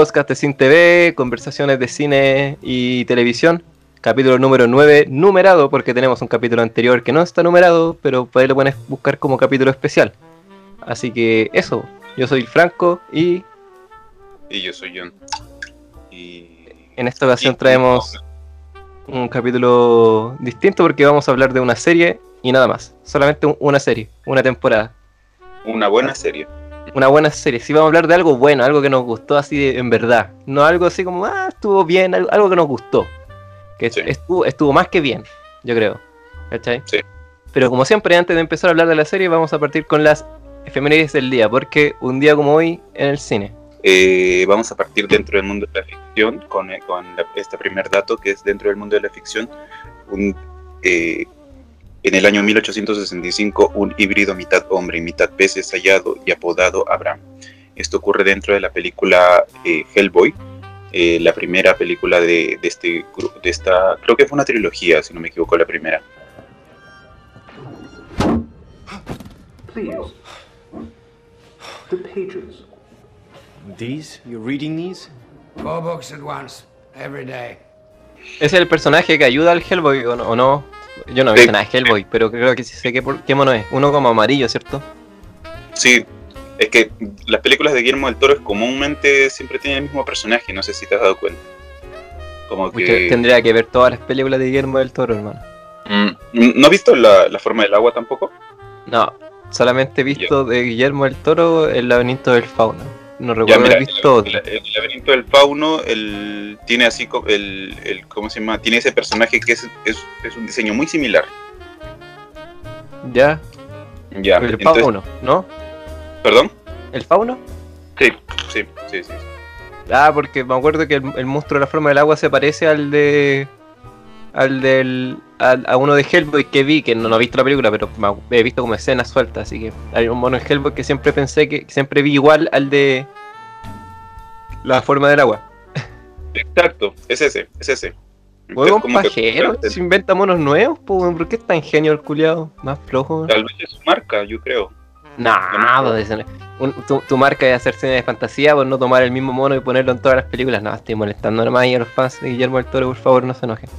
podcast de Cine TV, conversaciones de cine y televisión. Capítulo número 9, numerado, porque tenemos un capítulo anterior que no está numerado, pero por ahí lo puedes buscar como capítulo especial. Así que eso, yo soy Franco y Y yo soy John. Y. en esta ocasión y- traemos un capítulo distinto porque vamos a hablar de una serie y nada más. Solamente un- una serie, una temporada. Una buena serie. Una buena serie. Si vamos a hablar de algo bueno, algo que nos gustó así de- en verdad. No algo así como, ah, estuvo bien, algo, algo que nos gustó. Que Sí. estuvo, estuvo más que bien, yo creo. ¿Cachai? Sí. Pero como siempre, antes de empezar a hablar de la serie, vamos a partir con las efemérides del día. Porque un día como hoy en el cine. Eh, vamos a partir dentro del mundo de la ficción con, eh, con la- este primer dato que es dentro del mundo de la ficción. Un, eh, en el año 1865, un híbrido mitad hombre y mitad pez es hallado y apodado Abraham. Esto ocurre dentro de la película eh, Hellboy, eh, la primera película de, de este de esta, creo que fue una trilogía, si no me equivoco, la primera. Please. The pages. These? You're reading these? Four books at once, every day. ¿Ese es el personaje que ayuda al Hellboy o no? Yo no he visto nada de Hellboy, pero creo que sí sé qué, qué mono es. Uno como amarillo, ¿cierto? Sí, es que las películas de Guillermo del Toro comúnmente siempre tienen el mismo personaje, no sé si te has dado cuenta. Como que... Tendría que ver todas las películas de Guillermo del Toro, hermano. Mm, ¿No has visto la, la forma del agua tampoco? No, solamente he visto de Guillermo del Toro el laberinto del fauno. No Ya, recuerdo mira, haber visto el, el- el laberinto del fauno el, tiene así el, el ¿cómo se llama? Tiene ese personaje que es, es, es un diseño muy similar. Ya, Ya, el entonces- fauno, ¿no? ¿Perdón? ¿El fauno? Sí, sí, sí, sí. Ah, porque me acuerdo que el, el monstruo de la forma del agua se parece al de. al del. A uno de Hellboy que vi, que no, no he visto la película, pero he visto como escenas sueltas, así que hay un mono en Hellboy que siempre pensé que siempre vi igual al de. la forma del agua. Exacto, es ese, es ese. Huevón como que- pajero, se inventa monos nuevos, po, ¿por qué es tan genio el culiado? Más flojo. Tal vez es su marca, yo creo. Nah, pues, ese no- un- tu, tu marca de hacer cine de fantasía por no tomar el mismo mono y ponerlo en todas las películas. No, estoy molestando nomás ahí a los fans de Guillermo del Toro, por favor, no se enojen.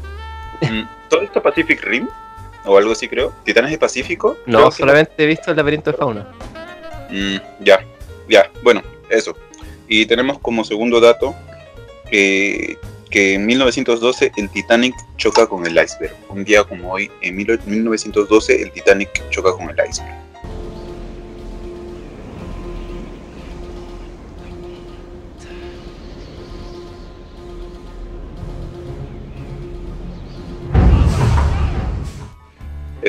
Mm, ¿Todo esto Pacific Rim? O algo así creo. ¿Titanes de Pacífico? No, solamente he visto el laberinto del fauno. Mm, ya, ya, bueno, eso. Y tenemos como segundo dato que, que en 1912 el Titanic choca con el iceberg. Un día como hoy, en mil- 1912, el Titanic choca con el iceberg.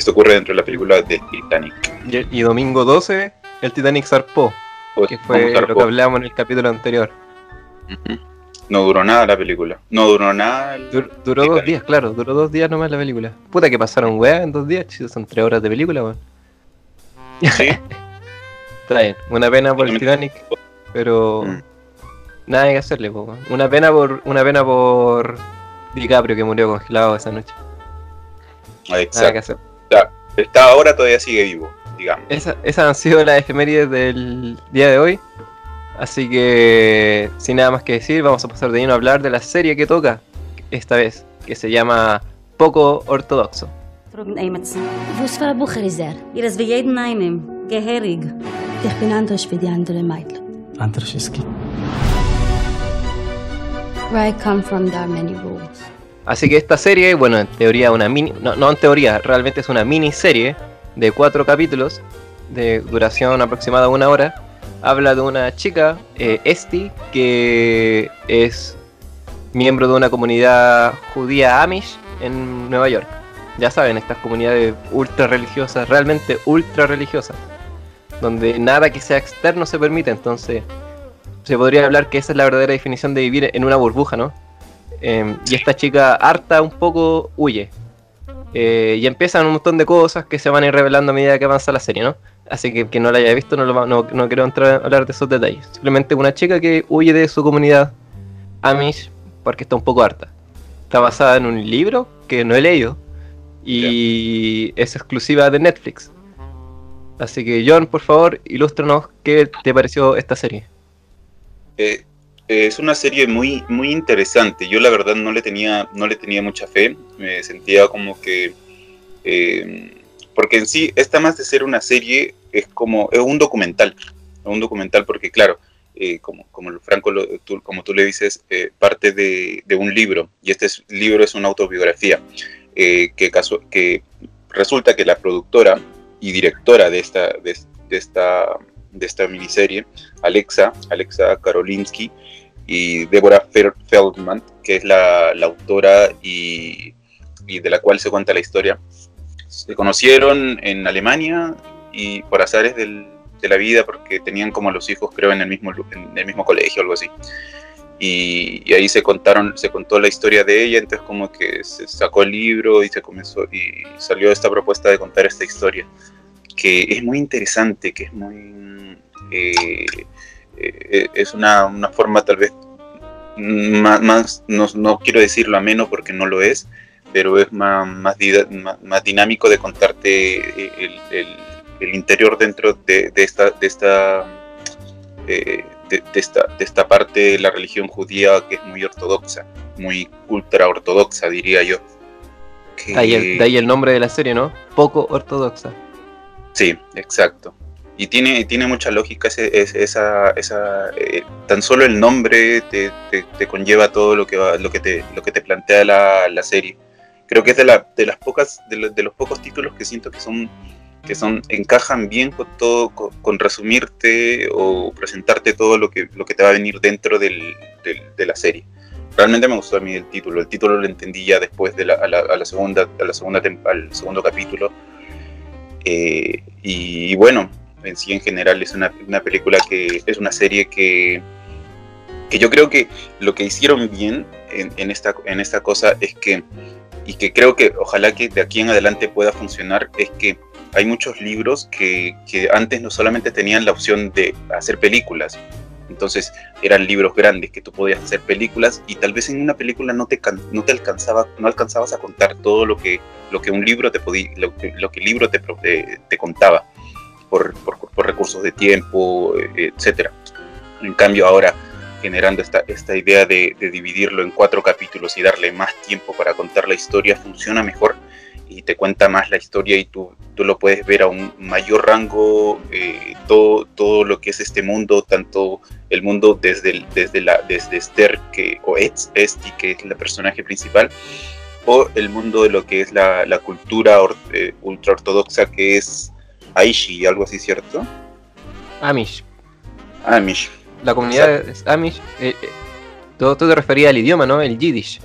Esto ocurre dentro de la película de Titanic. Y, y domingo 12, el Titanic zarpó, Pues, que fue lo que hablábamos en el capítulo anterior. No duró nada la película. No duró nada. el- Dur- duró dos días, claro, duró dos días nomás la película. Puta que pasaron weá en dos días, chicos, son tres horas de película, weón. Sí. Está bien, una pena por el Titanic, pero Mm. nada hay que hacerle, po, weón. Una pena por, una pena por DiCaprio que murió congelado esa noche. Nada que Exacto. Hacer. Está ahora todavía sigue vivo, digamos. Esa- esas han sido las efemérides del día de hoy. Así que, sin nada más que decir, vamos a pasar de lleno a hablar de la serie que toca esta vez, que se llama Poco Ortodoxo. I come from, there are many rules. Así que esta serie, bueno, en teoría una mini, no, no en teoría, realmente es una miniserie de cuatro capítulos de duración aproximada de una hora. Habla de una chica, eh, Esti, que es miembro de una comunidad judía Amish en Nueva York. Ya saben, estas comunidades ultra religiosas, realmente ultra religiosas, donde nada que sea externo se permite, entonces se podría hablar que esa es la verdadera definición de vivir en una burbuja, ¿no? Eh, y esta chica harta un poco huye. Eh, y empiezan un montón de cosas que se van a ir revelando a medida que avanza la serie, ¿no? Así que quien no la haya visto no, lo va- no, no quiero entrar a hablar de esos detalles. Simplemente una chica que huye de su comunidad Amish porque está un poco harta. Está basada en un libro que no he leído y es exclusiva de Netflix. Así que John, por favor, ilústranos qué te pareció esta serie. Eh, es una serie muy, muy interesante. Yo la verdad no le tenía, no le tenía mucha fe. Me sentía como que. eh, porque en sí, esta más de ser una serie, es como. es un documental. Un documental, porque claro, eh, como, como Franco, lo- como tú le dices, eh, parte de, de un libro. Y este es- libro es una autobiografía. eh, que, casu- que resulta que la productora y directora de esta, de, de esta, de esta miniserie, Alexa, Alexa Karolinsky, y Deborah Feldman, que es la, la autora y, y de la cual se cuenta la historia, se conocieron en Alemania y por azares del- de la vida, porque tenían como los hijos, creo, en el mismo, en el mismo colegio, algo así. Y, y ahí se contaron, se contó la historia de ella, entonces como que se sacó el libro y se comenzó y salió esta propuesta de contar esta historia, que es muy interesante, que es muy eh, eh, es una, una forma tal vez más, más no, no quiero decirlo ameno porque no lo es, pero es más, más, dinámico de contarte el, el- el interior dentro de, de esta, de, esta, eh, de, de esta, de esta parte de la religión judía que es muy ortodoxa, muy ultra ortodoxa diría yo. Que- De ahí, el, de ahí el nombre de la serie, ¿no? Poco ortodoxa. Sí, exacto. Y tiene, tiene mucha lógica ese, esa, esa eh, tan solo el nombre te, te- conlleva todo lo que va, lo que te, lo que te plantea la, la serie. Creo que es de, la, de las pocas, de, lo- de los pocos títulos que siento que son, que son, encajan bien con todo, con, resumirte o presentarte todo lo que, lo que te va a venir dentro del, de la serie. Realmente me gustó a mí el título. El título lo entendí ya después de la, a la, segunda, a la segunda al segundo capítulo. Eh, y, bueno, en sí en general es una, una película que es una serie que, que yo creo que lo que hicieron bien en, esta, en esta cosa es que, y que creo que ojalá que de aquí en adelante pueda funcionar, es que hay muchos libros que, que antes no solamente tenían la opción de hacer películas, entonces eran libros grandes que tú podías hacer películas y tal vez en una película no te, no te alcanzaba, no alcanzabas a contar todo lo que, lo que un libro te podía, lo que, lo libro te, te contaba por, por, por recursos de tiempo, eh, etcétera. En cambio ahora generando esta, esta idea de, de dividirlo en cuatro capítulos y darle más tiempo para contar la historia funciona mejor y te cuenta más la historia y tú, tú lo puedes ver a un mayor rango, eh, todo, todo lo que es este mundo, tanto el mundo desde, el- desde, la, desde Esther que, o Esti, que es la personaje principal, o el mundo de lo que es la, la cultura or- eh, ultraortodoxa que es Aishi, algo así, ¿cierto? Amish. Amish. La comunidad es Amish. eh, eh, tú te referías al idioma, ¿no? El Yiddish.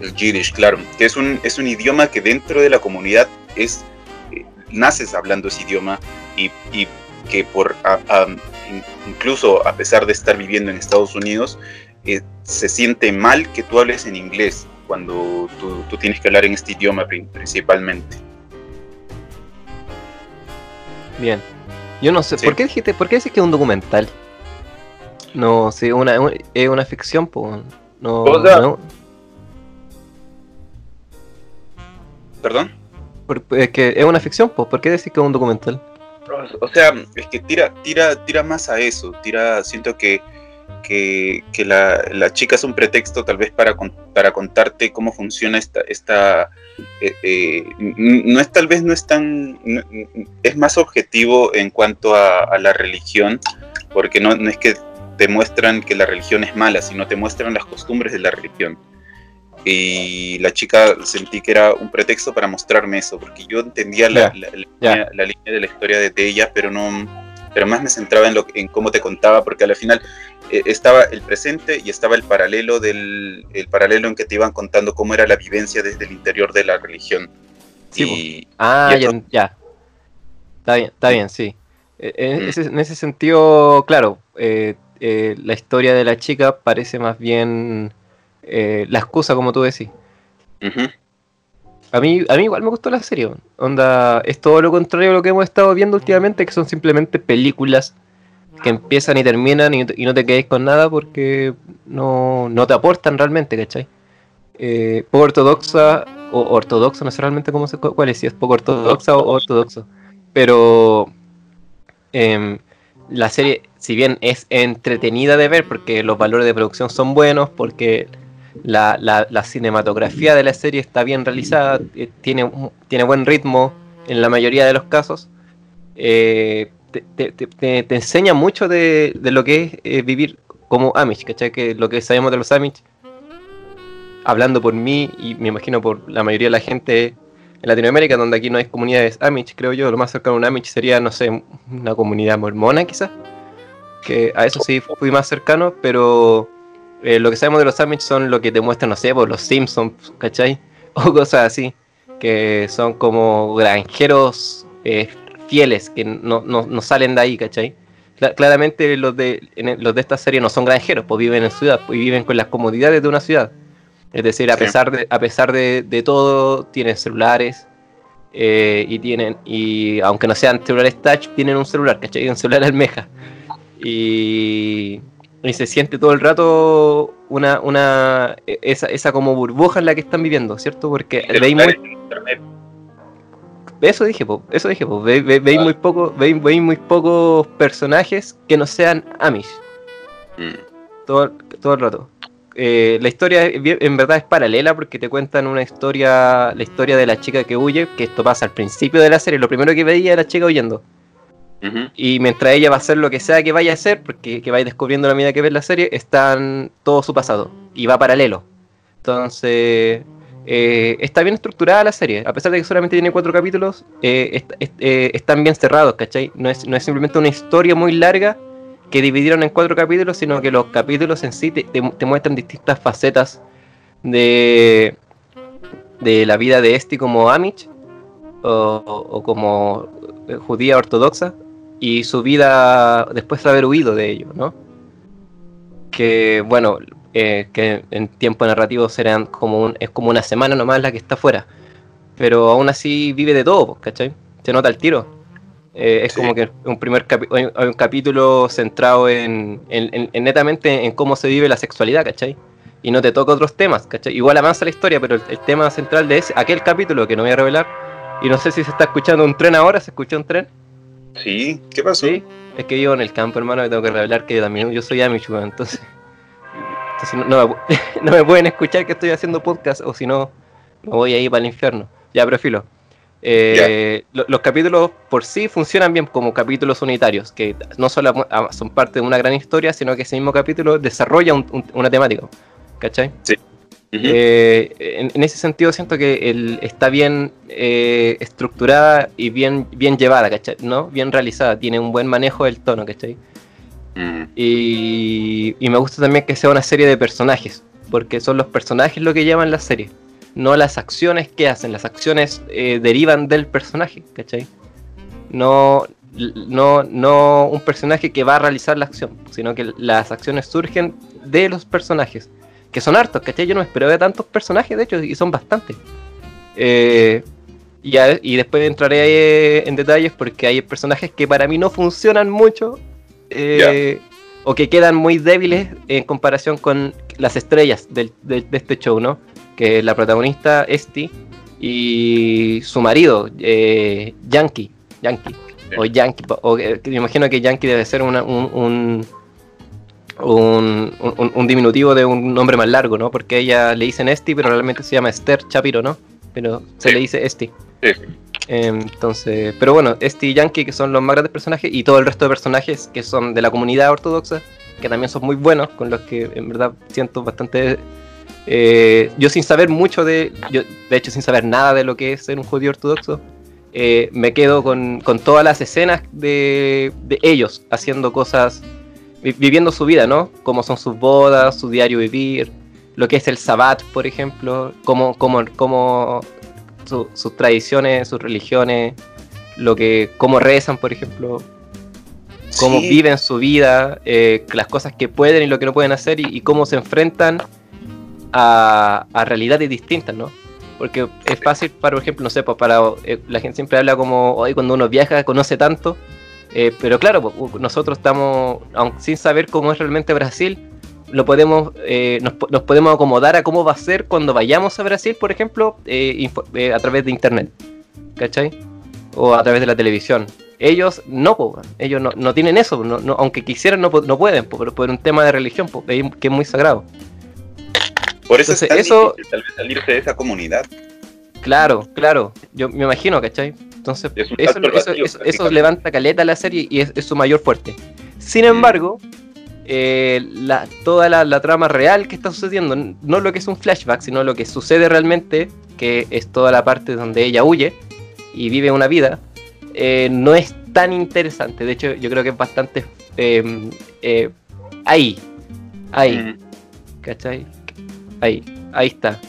El Yiddish, claro, que es un, es un idioma que dentro de la comunidad es, eh, naces hablando ese idioma y, y que por a- a- in- incluso a pesar de estar viviendo en Estados Unidos, eh, se siente mal que tú hables en inglés cuando tú, tú tienes que hablar en este idioma prin- principalmente. Bien. Yo no sé, Sí. ¿por qué dijiste, por qué dices que es un documental? No, sí, una, un- es una ficción, pues. No, O sea- no- ¿Perdón? por- es que es una ficción, pues. ¿Por qué decís que es un documental? O sea, es que tira, tira, tira más a eso. Tira, siento que, que, que la, la chica es un pretexto tal vez para, con- para contarte cómo funciona esta, esta eh, eh, no es tal vez no es tan, no- es más objetivo en cuanto a, a la religión, porque no, no es que te muestran que la religión es mala, sino te muestran las costumbres de la religión. Y la chica sentí que era un pretexto para mostrarme eso, porque yo entendía la, Ya, la- la ya. línea, la línea de la historia de, de ella, pero no pero más me centraba en, lo, en cómo te contaba, porque al final eh, estaba el presente y estaba el paralelo del el paralelo en que te iban contando cómo era la vivencia desde el interior de la religión. Sí, y, Ah, Y ya, ya. Está bien, está bien, sí. Eh, En Mm. ese, en ese sentido, claro, eh, eh, la historia de la chica parece más bien eh, la excusa, como tú decís. Ujú, A mí, a mí igual me gustó la serie. Onda, es todo lo contrario a lo que hemos estado viendo últimamente, que son simplemente películas que empiezan y terminan y, no te- quedes con nada porque no, no te aportan realmente, ¿cachai? Eh, poco ortodoxa, o ortodoxa, no sé realmente cómo se, cuál es, si es poco ortodoxa o ortodoxo. Pero em, la serie si bien es entretenida de ver porque los valores de producción son buenos, porque la, la- cinematografía de la serie está bien realizada, eh, tiene, tiene buen ritmo en la mayoría de los casos, eh, te enseña mucho de, de lo que es eh, vivir como Amish, ¿cachai? Que lo que sabemos de los Amish, hablando por mí y me imagino por la mayoría de la gente en Latinoamérica, donde aquí no hay comunidades Amish, creo yo, lo más cercano a un Amish sería, no sé, una comunidad mormona quizás, que a eso sí fui más cercano, pero eh, lo que sabemos de los Amish son lo que te muestran, no sé, por los Simpsons, ¿cachai? O cosas así, que son como granjeros eh, fieles, que no, no- no salen de ahí, ¿cachai? Cla- claramente los de, en los de esta serie no son granjeros, pues viven en ciudad, pues viven con las comodidades de una ciudad. Es decir, a Sí. pesar de, a pesar de, de todo, tienen celulares, eh, y tienen, y aunque no sean celulares touch, tienen un celular, ¿cachai? Un celular almeja. Y, y se siente todo el rato una, una esa, esa como burbuja en la que están viviendo, ¿cierto? Porque veis muy, eso dije, po, eso dije, po, ve- ve- veis muy poco, veis, veis muy pocos personajes que no sean Amish Mm. todo, todo el rato. Eh, la historia en verdad es paralela porque te cuentan una historia, la historia de la chica que huye, que esto pasa al principio de la serie, lo primero que veía era la chica huyendo. Y mientras ella va a hacer lo que sea que vaya a hacer, porque que vaya descubriendo la medida que ves la serie, están todo su pasado y va paralelo. Entonces, eh, está bien estructurada la serie, a pesar de que solamente tiene cuatro capítulos, eh, eh, están bien cerrados, ¿cachai? No es, no es simplemente una historia muy larga que dividieron en cuatro capítulos, sino que los capítulos en sí te, muestran distintas facetas de, de la vida de Esti como Amish o, como judía ortodoxa y su vida después de haber huido de ello, ¿no? Que bueno, eh, que en tiempo narrativo serán como un, es como una semana nomás la que está fuera, pero aún así vive de todo, ¿cachai? Se nota el tiro. Eh, es Sí. como que un primer hay un capítulo centrado en, en- en- en netamente en cómo se vive la sexualidad, ¿cachai? Y no te toca otros temas, ¿cachai? Igual avanza la historia, pero el, el tema central de ese, aquel capítulo que no voy a revelar, y no sé si se está escuchando un tren ahora, ¿se escucha un tren? Sí, ¿qué pasó? Sí, es que vivo en el campo, hermano, y tengo que revelar que también yo soy Amish, entonces, entonces no, no me, no me pueden escuchar que estoy haciendo podcast, o si no, me voy ahí para el infierno. Ya, pero filo. Eh, lo- los capítulos por sí funcionan bien como capítulos unitarios, que no solo ah, son parte de una gran historia, sino que ese mismo capítulo desarrolla un- un- una temática, ¿cachai? Eh, en, en ese sentido siento que el, está bien eh, estructurada y bien, bien llevada, ¿cachai? ¿No? Bien realizada, tiene un buen manejo del tono, ¿cachai? Mm. Y, y me gusta también que sea una serie de personajes, porque son los personajes lo que llaman la serie, no las acciones que hacen, las acciones eh, derivan del personaje, ¿cachai? No, no, no un personaje que va a realizar la acción, sino que las acciones surgen de los personajes, que son hartos, ¿cachai? Yo no me esperaba tantos personajes, de hecho, y son bastantes. Eh, y, a- y después entraré en detalles porque hay personajes que para mí no funcionan mucho eh, o que quedan muy débiles en comparación con las estrellas del- de este show, ¿no? Que la protagonista Esti y su marido, eh, Yankee, Yankee, o Yankee, o, eh, me imagino que Yankee debe ser una- un, un, un, un- un diminutivo de un nombre más largo, ¿no? Porque ella le dicen Esti, pero realmente se llama Esther Chapiro, ¿no? Pero se Sí. le dice Esti. Sí. Entonces, pero bueno, este y Yankee que son los más grandes personajes y todo el resto de personajes que son de la comunidad ortodoxa, que también son muy buenos, con los que en verdad siento bastante... eh, yo sin saber mucho de... Yo, de hecho, sin saber nada de lo que es ser un judío ortodoxo, eh, me quedo con, con todas las escenas de, de ellos haciendo cosas, viviendo su vida, ¿no? Como son sus bodas, su diario vivir, lo que es el sabbat, por ejemplo, cómo, cómo, cómo su- sus tradiciones, sus religiones, lo que, cómo rezan, por ejemplo, cómo Sí. viven su vida, eh, las cosas que pueden y lo que no pueden hacer y, y cómo se enfrentan a, a realidades distintas, ¿no? Porque es fácil, para, por ejemplo, no sé, pues para eh, la gente siempre habla como hoy cuando uno viaja conoce tanto, eh, pero claro, nosotros estamos, aun sin saber cómo es realmente Brasil, lo podemos, eh, nos, po- nos podemos acomodar a cómo va a ser cuando vayamos a Brasil, por ejemplo, eh, a través de internet, ¿cachai? O a través de la televisión. Ellos no, po, ellos no, no tienen eso, no- no- aunque quisieran no, no pueden, po, por, por un tema de religión, po, que es muy sagrado. Por eso Entonces, es tan eso- difícil tal vez salirse de esa comunidad. Claro, claro, yo me imagino, ¿cachai? Entonces, Es eso, eso- eso- eso levanta caleta la serie y es, es su mayor fuerte. Sin embargo, eh, la- toda la, la trama real que está sucediendo, no lo que es un flashback, sino lo que sucede realmente, que es toda la parte donde ella huye y vive una vida, eh, no es tan interesante. De hecho, yo creo que es bastante eh, eh, ahí, ahí. Mm. ¿Cachai? Ahí, ahí está.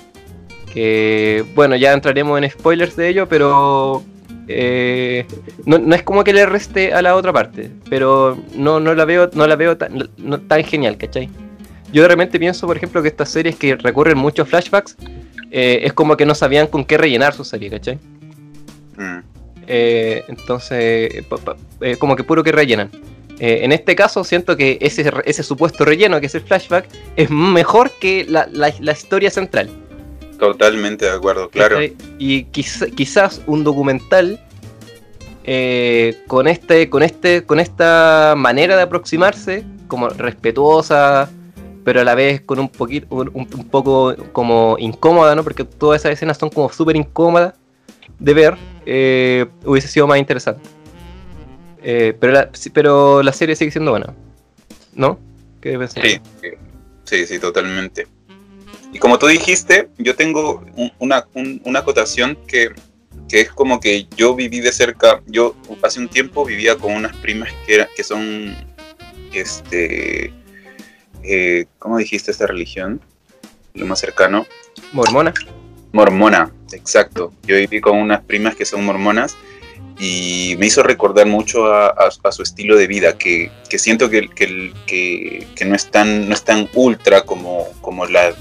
Que bueno, ya entraremos en spoilers de ello, pero eh, no, no es como que le reste a la otra parte, pero no, no la veo, no la veo tan, no- tan genial, ¿cachai? Yo de repente pienso, por ejemplo, que estas series que recurren muchos flashbacks, eh, es como que no sabían con qué rellenar su serie, ¿cachai? Mm. Eh, entonces, pa- pa- eh, como que puro que rellenan. Eh, en este caso, siento que ese, ese supuesto relleno, que es el flashback, es mejor que la, la- la historia central. Totalmente de acuerdo, claro. Y quiz- quizás un documental eh, con este, con este, con esta manera de aproximarse, como respetuosa, pero a la vez con un poquito, un, poco como incómoda, ¿no? Porque todas esas escenas son como súper incómodas de ver, eh, hubiese sido más interesante. Eh, pero, la, pero la serie sigue siendo buena, ¿no? ¿Qué pensás? Sí, sí, sí, totalmente. Y como tú dijiste, yo tengo un- una, un- una acotación que, que es como que yo viví de cerca, yo hace un tiempo vivía con unas primas que, era- que son, este, eh, ¿cómo dijiste esta religión? Lo más cercano. Mormona. Mormona, exacto. Yo viví con unas primas que son mormonas y me hizo recordar mucho a, a- a su estilo de vida, que, que siento que, que, que- que no, es tan, no es tan ultra como, como la,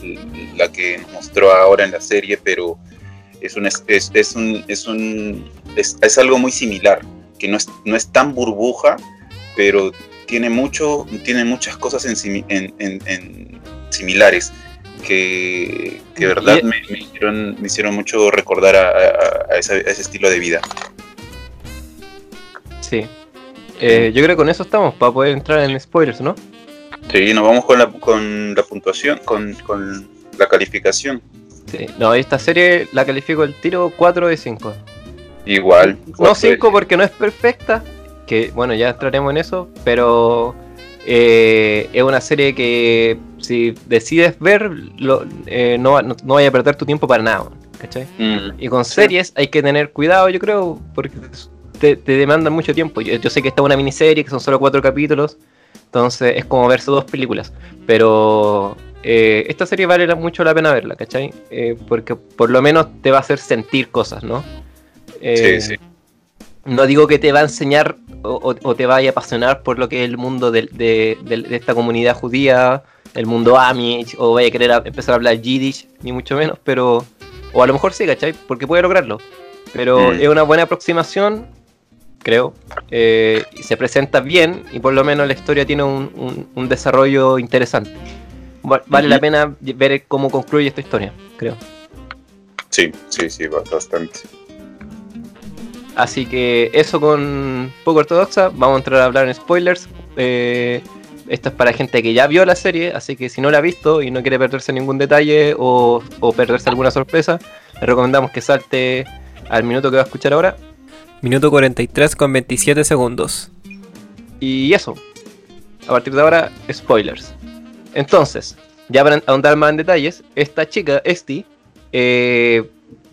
la que nos mostró ahora en la serie, pero es, un, es, un, es, un, es, es algo muy similar, que no es, no es tan burbuja, pero tiene, mucho, tiene muchas cosas en, simi- en- en- en similares que, que verdad me, me hicieron, me hicieron mucho recordar a, a- a esa- a ese estilo de vida. Sí. Eh, yo creo que con eso estamos, para poder entrar en spoilers, ¿no? Sí, nos vamos con la, con la puntuación, con, con la calificación. Sí. No, esta serie la califico el tiro 4 de 5. Igual. No 5 porque no es perfecta, que bueno, ya entraremos en eso, pero eh, es una serie que si decides ver, lo- eh, no, no, no vaya a perder tu tiempo para nada, ¿cachai? Mm, Y con series hay que tener cuidado, yo creo, porque te, te demandan mucho tiempo. Yo, yo sé que esta es una miniserie, que son solo cuatro capítulos, entonces es como verse dos películas. Pero eh, esta serie vale mucho la pena verla, ¿cachai? Eh, porque por lo menos te va a hacer sentir cosas, ¿no? Eh, sí, sí. No digo que te va a enseñar o, o- o te vaya a apasionar por lo que es el mundo de, de- de- de esta comunidad judía, el mundo Amish, o vaya a querer a- empezar a hablar Yiddish, ni mucho menos, pero. O a lo mejor sí, ¿cachai? Porque puede lograrlo. Pero Mm. es una buena aproximación, creo. eh, y se presenta bien, y por lo menos la historia tiene un, un- un desarrollo interesante. Va- Vale la pena ver cómo concluye esta historia, creo. Sí, sí, sí, ba- bastante. Así que eso con poco ortodoxa. Vamos a entrar a hablar en spoilers. Eh, esto es para gente que ya vio la serie, así que si no la ha visto y no quiere perderse ningún detalle o, o perderse alguna sorpresa, le recomendamos que salte al minuto que va a escuchar ahora. Minuto 43 con 27 segundos. Y eso. A partir de ahora, spoilers. Entonces, ya para ahondar más en detalles, esta chica, Esti, eh,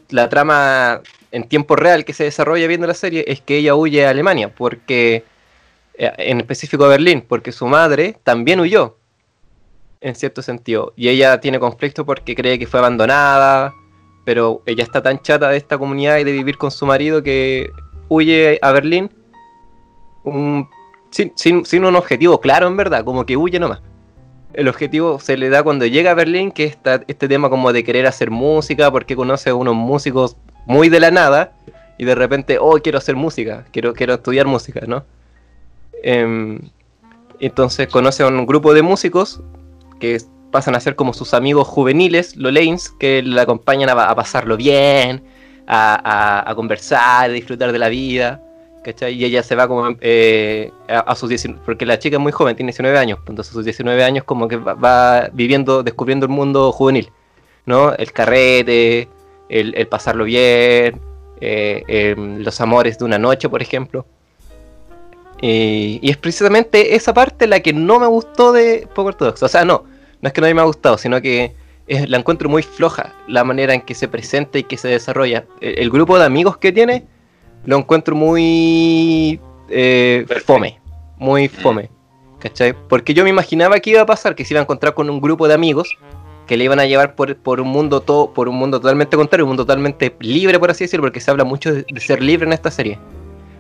la trama en tiempo real que se desarrolla viendo la serie es que ella huye a Alemania, porque, eh, en específico a Berlín, porque su madre también huyó, en cierto sentido. Y ella tiene conflicto porque cree que fue abandonada, pero ella está tan chata de esta comunidad y de vivir con su marido que huye a Berlín sin, sin- sin un objetivo claro, en verdad, como que huye nomás. El objetivo se le da cuando llega a Berlín, que está este tema como de querer hacer música, porque conoce a unos músicos muy de la nada, y de repente, oh, quiero hacer música, quiero, quiero estudiar música, ¿no? Em, entonces conoce a un grupo de músicos que pasan a ser como sus amigos juveniles, los Lanes, que le acompañan a, a pasarlo bien, a, conversar, a disfrutar de la vida. ¿cachai? Y ella se va como eh, a, sus 19, porque la chica es muy joven, tiene 19 años, pues, entonces a sus 19 años como que va, viviendo, descubriendo el mundo juvenil, ¿no? El carrete, el, pasarlo bien, eh, eh, los amores de una noche, por ejemplo. Y, y es precisamente esa parte la que no me gustó de Poco Ortodoxo. O sea, no, no es que no me ha gustado, sino que es- la encuentro muy floja la manera en que se presenta y que se desarrolla. El, el grupo de amigos que tiene lo encuentro muy eh, fome. Muy fome. ¿Cachai? Porque yo me imaginaba que iba a pasar, que se iba a encontrar con un grupo de amigos que le iban a llevar por, por un mundo todo, por un mundo totalmente contrario, un mundo totalmente libre, por así decirlo, porque se habla mucho de, de ser libre en esta serie.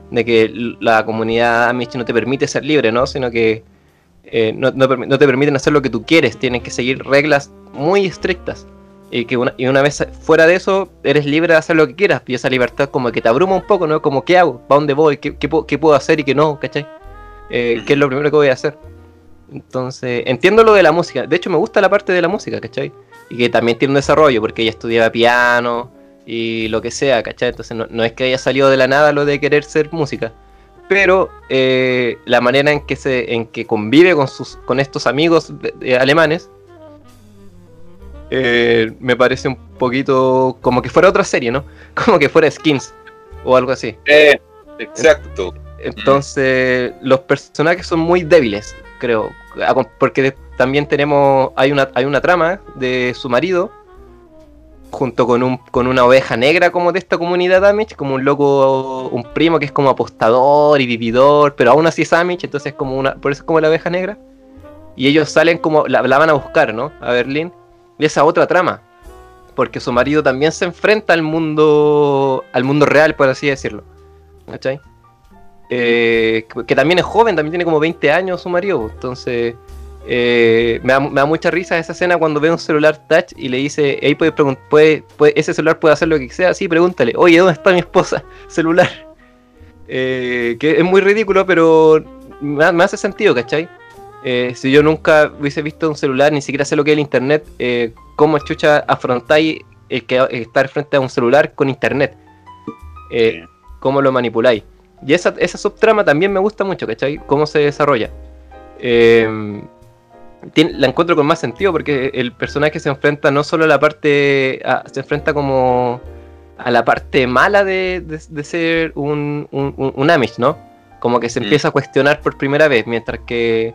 De que la comunidad Amish no te permite ser libre, ¿no? Sino que eh, no, no no te permiten hacer lo que tú quieres, tienen que seguir reglas muy estrictas. Y que una, y una vez fuera de eso, eres libre de hacer lo que quieras. Y esa libertad como que te abruma un poco, ¿no? Como, ¿qué hago? ¿Para dónde voy? ¿Qué, qué, puedo- qué puedo hacer y qué no? ¿Cachai? Eh, ¿Qué es lo primero que voy a hacer? Entonces, entiendo lo de la música. De hecho, me gusta la parte de la música, ¿cachai? Y que también tiene un desarrollo, porque ella estudiaba piano y lo que sea, ¿cachai? Entonces, no, no es que haya salido de la nada lo de querer ser música. Pero eh, la manera en que se en que convive con sus con estos amigos alemanes eh, me parece un poquito como que fuera otra serie, ¿no? Como que fuera Skins o algo así. Eh, exacto. Entonces, los personajes son muy débiles, creo. Porque también tenemos. Hay una, hay una trama de su marido. Junto con, un, con una oveja negra como de esta comunidad Amish, como un loco, un primo que es como apostador y vividor, pero aún así es Amish, entonces es como una, por eso es como la oveja negra. Y ellos salen como, la, la van a buscar, ¿no? A Berlín. Y esa otra trama. Porque su marido también se enfrenta al mundo, al mundo real, por así decirlo. ¿Cachai? Eh, que, también es joven, también tiene como 20 años su marido. Entonces, eh, me, da, me da mucha risa esa escena cuando ve un celular touch y le dice, ahí puede, pregun- puede, puede- ese celular puede hacer lo que sea, sí, pregúntale, oye, ¿dónde está mi esposa? Celular. Eh, que es muy ridículo, pero me, ha- me hace sentido, ¿cachai? Eh, si yo nunca hubiese visto un celular, ni siquiera sé lo que es el internet, ¿cómo chucha afrontáis el que estar frente a un celular con internet? ¿Cómo lo manipuláis? Y esa, esa subtrama también me gusta mucho, ¿cachai? Cómo se desarrolla. Eh, tiene- la encuentro con más sentido porque el personaje se enfrenta no solo a la parte. a- se enfrenta como a la parte mala de, de- de ser un, un, un- Amish, ¿no? Como que se empieza a cuestionar por primera vez, mientras que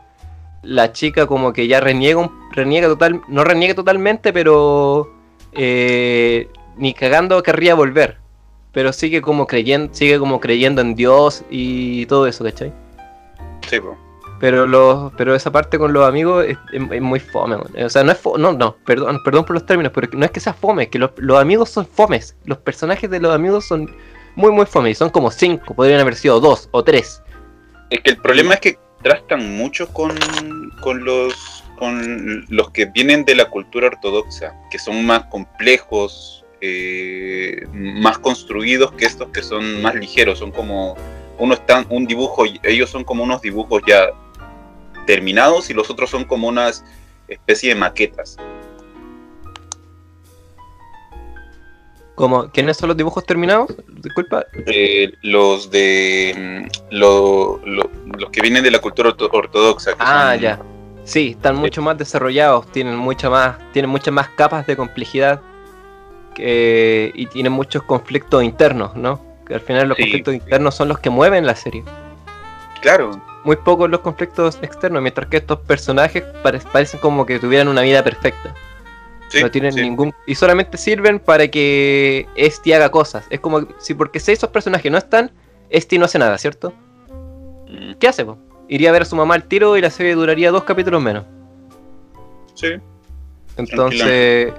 la chica como que ya reniega, un- reniega total, no reniega totalmente, pero eh, ni cagando querría volver. Pero sigue como creyendo, sigue como creyendo en Dios y todo eso, ¿cachai? Sí, po. Pero los, pero esa parte con los amigos es, es- es muy fome, man. o sea, no es fo- no, no, perdón, perdón por los términos, pero no es que sea fome, es que los, los amigos son fomes, los personajes de los amigos son muy muy fome, y son como cinco, podrían haber sido dos o tres. Es que el problema es que tratan mucho con, con los con los que vienen de la cultura ortodoxa, que son más complejos, eh, más construidos que estos que son más ligeros, son como uno están un dibujo, ellos son como unos dibujos ya terminados y los otros son como unas especie de maquetas. Como, ¿quiénes son los dibujos terminados? Disculpa. Eh, los de mm, lo- lo- los que vienen de la cultura orto- ortodoxa. Ah, son- ya. Sí, están mucho más desarrollados, tienen mucha más, tienen muchas más capas de complejidad y tienen muchos conflictos internos, ¿no? Que al final los Sí, conflictos internos son los que mueven la serie. Claro, Muy pocos los conflictos externos, mientras que estos personajes pare- parecen como que tuvieran una vida perfecta. sí, no tienen sí. ningún. Y solamente sirven para que Esti haga cosas. Es como si porque si esos personajes no están, Esti no hace nada, ¿cierto? Mm, ¿Qué hace? po? Iría a ver a su mamá al tiro y la serie duraría dos capítulos menos. Sí, Entonces,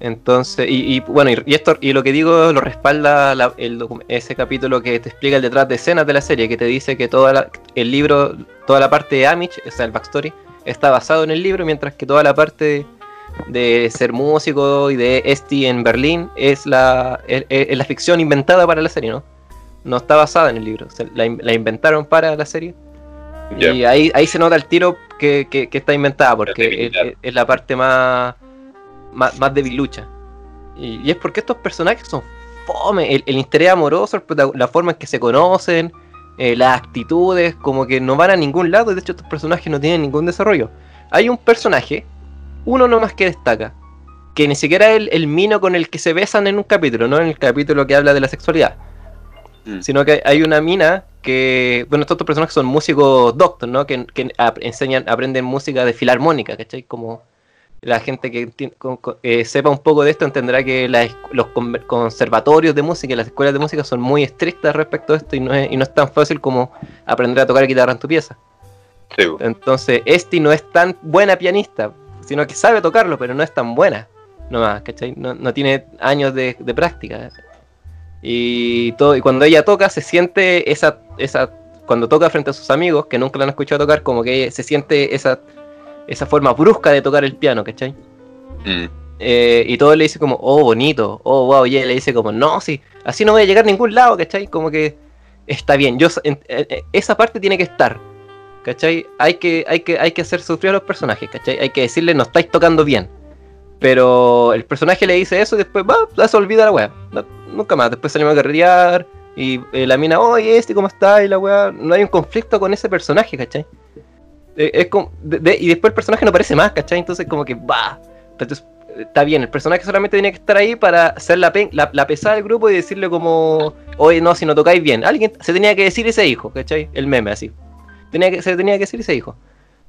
entonces, y, y, bueno, y, y esto y lo que digo lo respalda la- el ese capítulo que te explica el detrás de escenas de la serie, que te dice que toda la, el libro, toda la parte de Amish, o sea, el backstory, está basado en el libro, mientras que toda la parte de ser músico y de Esti en Berlín es la, es, es la ficción inventada para la serie, ¿no? No está basada en el libro, se- la, la inventaron para la serie. Y ahí, ahí se nota el tiro que, que- que está inventada, porque es la parte más, más, más debilucha. Y, y es porque estos personajes son fome. El, el interés amoroso, la forma en que se conocen, eh, las actitudes, como que no van a ningún lado. y De hecho, estos personajes no tienen ningún desarrollo. Hay un personaje, uno nomás que destaca, que ni siquiera es el, el mino con el que se besan en un capítulo, no en el capítulo que habla de la sexualidad. Mm. Sino que hay una mina que, bueno, estos personajes son músicos doctor, ¿no? Que, que ap- enseñan, aprenden música de filarmónica, ¿cachai? Como la gente que enti- con- con- eh, sepa un poco de esto entenderá que las- los con- conservatorios de música y las escuelas de música son muy estrictas respecto a esto y no es, y no es tan fácil como aprender a tocar guitarra en tu pieza. Sí. Entonces, Esti no es tan buena pianista, sino que sabe tocarlo, pero no es tan buena. Nomás, ¿cachai? No, no tiene años de, de práctica. Y, todo, y cuando ella toca, se siente esa, esa. Cuando toca frente a sus amigos, que nunca la han escuchado tocar, como que se siente esa, esa forma brusca de tocar el piano, ¿cachai? Mm. Eh, y todo le dice como, oh, bonito, oh, wow, y ella le dice como, no, sí, así no voy a llegar a ningún lado, ¿cachai? Como que está bien, yo, en- en- en- esa parte tiene que estar, ¿cachai? Hay que, hay, que, hay que hacer sufrir a los personajes, ¿cachai? Hay que decirle, no estáis tocando bien. Pero el personaje le dice eso y después, va, se olvida la weá, No- nunca más, después salimos a carretear y eh, la mina, oye, este, ¿cómo está? Y la weá, no hay un conflicto con ese personaje, ¿cachai? Eh, es como, de- de- y después el personaje no aparece más, ¿cachai? Entonces como que va. Entonces, está bien, el personaje solamente tiene que estar ahí para ser la, pe- la, la pesada del grupo y decirle como, oye, no, si no tocáis bien. Alguien se tenía que decir ese hijo, ¿cachai? El meme así. Tenía que, se tenía que decir ese hijo.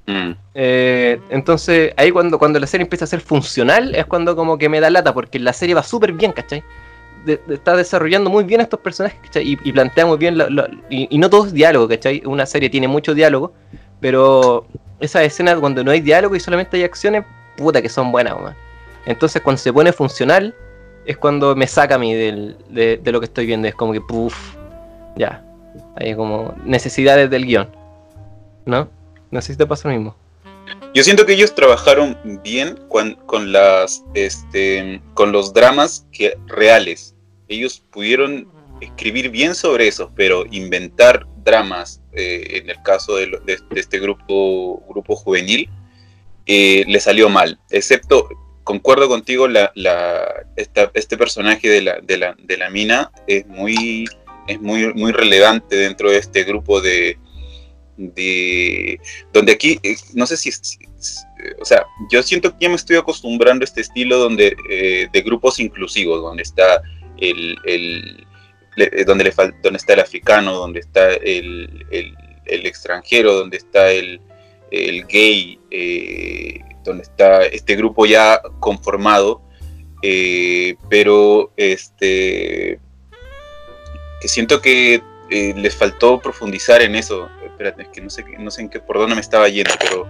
Mm. Eh, entonces, ahí cuando, cuando la serie empieza a ser funcional, es cuando como que me da lata, porque la serie va súper bien, ¿cachai? De- de- está desarrollando muy bien a estos personajes, ¿cachai? Y, y plantea muy bien, la- la- y, y no todo es diálogo, ¿cachai? Una serie tiene mucho diálogo, pero esa escena cuando no hay diálogo y solamente hay acciones, puta que son buenas, man. Entonces cuando se pone funcional, es cuando me saca a mí del- de, de lo que estoy viendo, es como que, puff, ya. Hay como necesidades del guion, ¿no? No sé si te pasa lo mismo. Yo siento que ellos trabajaron bien con, con las este con los dramas que, reales. Ellos pudieron escribir bien sobre eso, pero inventar dramas, eh, en el caso de, de- este grupo, grupo juvenil, eh, le salió mal. Excepto, concuerdo contigo, la, esta- este personaje de la, de, la, de la mina es muy, es muy, muy relevante dentro de este grupo de, de donde aquí, eh, no sé si, si- o sea, yo siento que ya me estoy acostumbrando a este estilo donde, de grupos inclusivos, donde está el, el- donde, le fal- donde está el africano, donde está el, el- extranjero, donde está el, el gay, eh, donde está este grupo ya conformado, eh, pero este que siento que eh, les faltó profundizar en eso. Espérate, es que no sé, no sé en qué, por dónde me estaba yendo, pero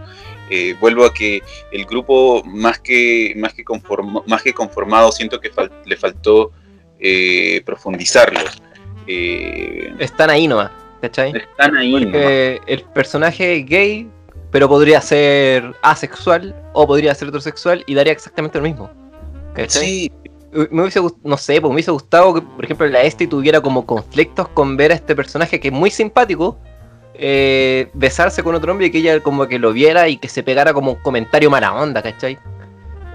eh, vuelvo a que el grupo más que, más que, conform- más que conformado, siento que le faltó eh, profundizarlos. Eh, Están ahí nomás, ¿cachai? están ahí. nomás. Porque el personaje es gay, pero podría ser asexual o podría ser heterosexual y daría exactamente lo mismo. ¿Cachai? Sí, Me hubiese no sé, pues me hubiese gustado que, por ejemplo, la este tuviera como conflictos con ver a este personaje que es muy simpático. eh, besarse con otro hombre y que ella como que lo viera y que se pegara como un comentario mala onda, ¿cachai?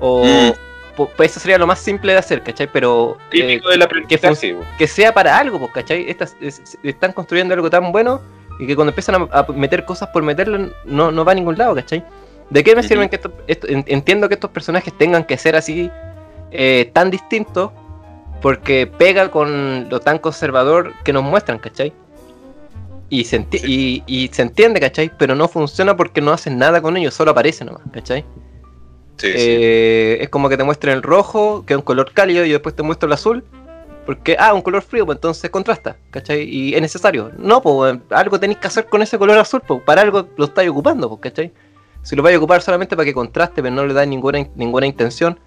O Mm. Pues eso sería lo más simple de hacer, ¿cachai? Pero eh, aprendizaje. bo. que sea para algo, pues, ¿cachai? Estas, es- es- están construyendo algo tan bueno y que cuando empiezan a, a meter cosas por meterlo no, no va a ningún lado, ¿cachai? ¿De qué me sirven que esto, esto- en- entiendo que estos personajes tengan que ser así eh, tan distintos porque pega con lo tan conservador que nos muestran, ¿cachai? Y se, enti- y, y se entiende, ¿cachai? Pero no funciona porque no hacen nada con ellos, solo aparecen nomás, ¿cachai? Sí, sí. Eh, es como que te muestran el rojo, que es un color cálido, y después te muestro el azul. Porque, ah, un color frío, pues entonces contrasta, ¿cachai? Y es necesario. No, pues algo tenéis que hacer con ese color azul, pues para algo lo estáis ocupando, pues, ¿cachai? Si lo vais a ocupar solamente para que contraste, pero no le da ninguna, in- ninguna intención,